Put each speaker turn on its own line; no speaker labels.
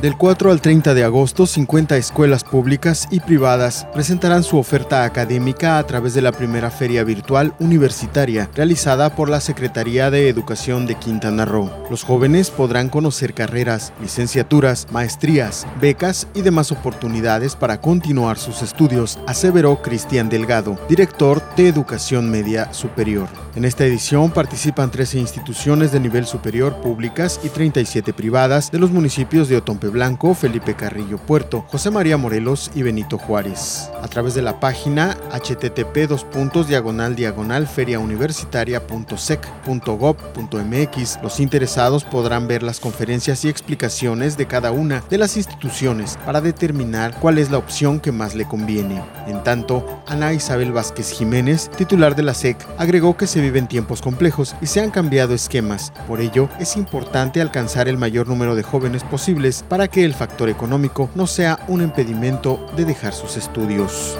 Del 4 al 30 de agosto, 50 escuelas públicas y privadas presentarán su oferta académica a través de la primera feria virtual universitaria realizada por la Secretaría de Educación de Quintana Roo. Los jóvenes podrán conocer carreras, licenciaturas, maestrías, becas y demás oportunidades para continuar sus estudios, aseveró Cristian Delgado, director de Educación Media Superior. En esta edición participan 13 instituciones de nivel superior públicas y 37 privadas de los municipios de Otompe Blanco, Felipe Carrillo Puerto, José María Morelos y Benito Juárez. A través de la página http diagonal feriauniversitaria.sec.gov.mx, los interesados podrán ver las conferencias y explicaciones de cada una de las instituciones para determinar cuál es la opción que más le conviene. En tanto, Ana Isabel Vázquez Jiménez, titular de la SEC, agregó que se viven tiempos complejos y se han cambiado esquemas. Por ello, es importante alcanzar el mayor número de jóvenes posibles para que el factor económico no sea un impedimento de dejar sus estudios.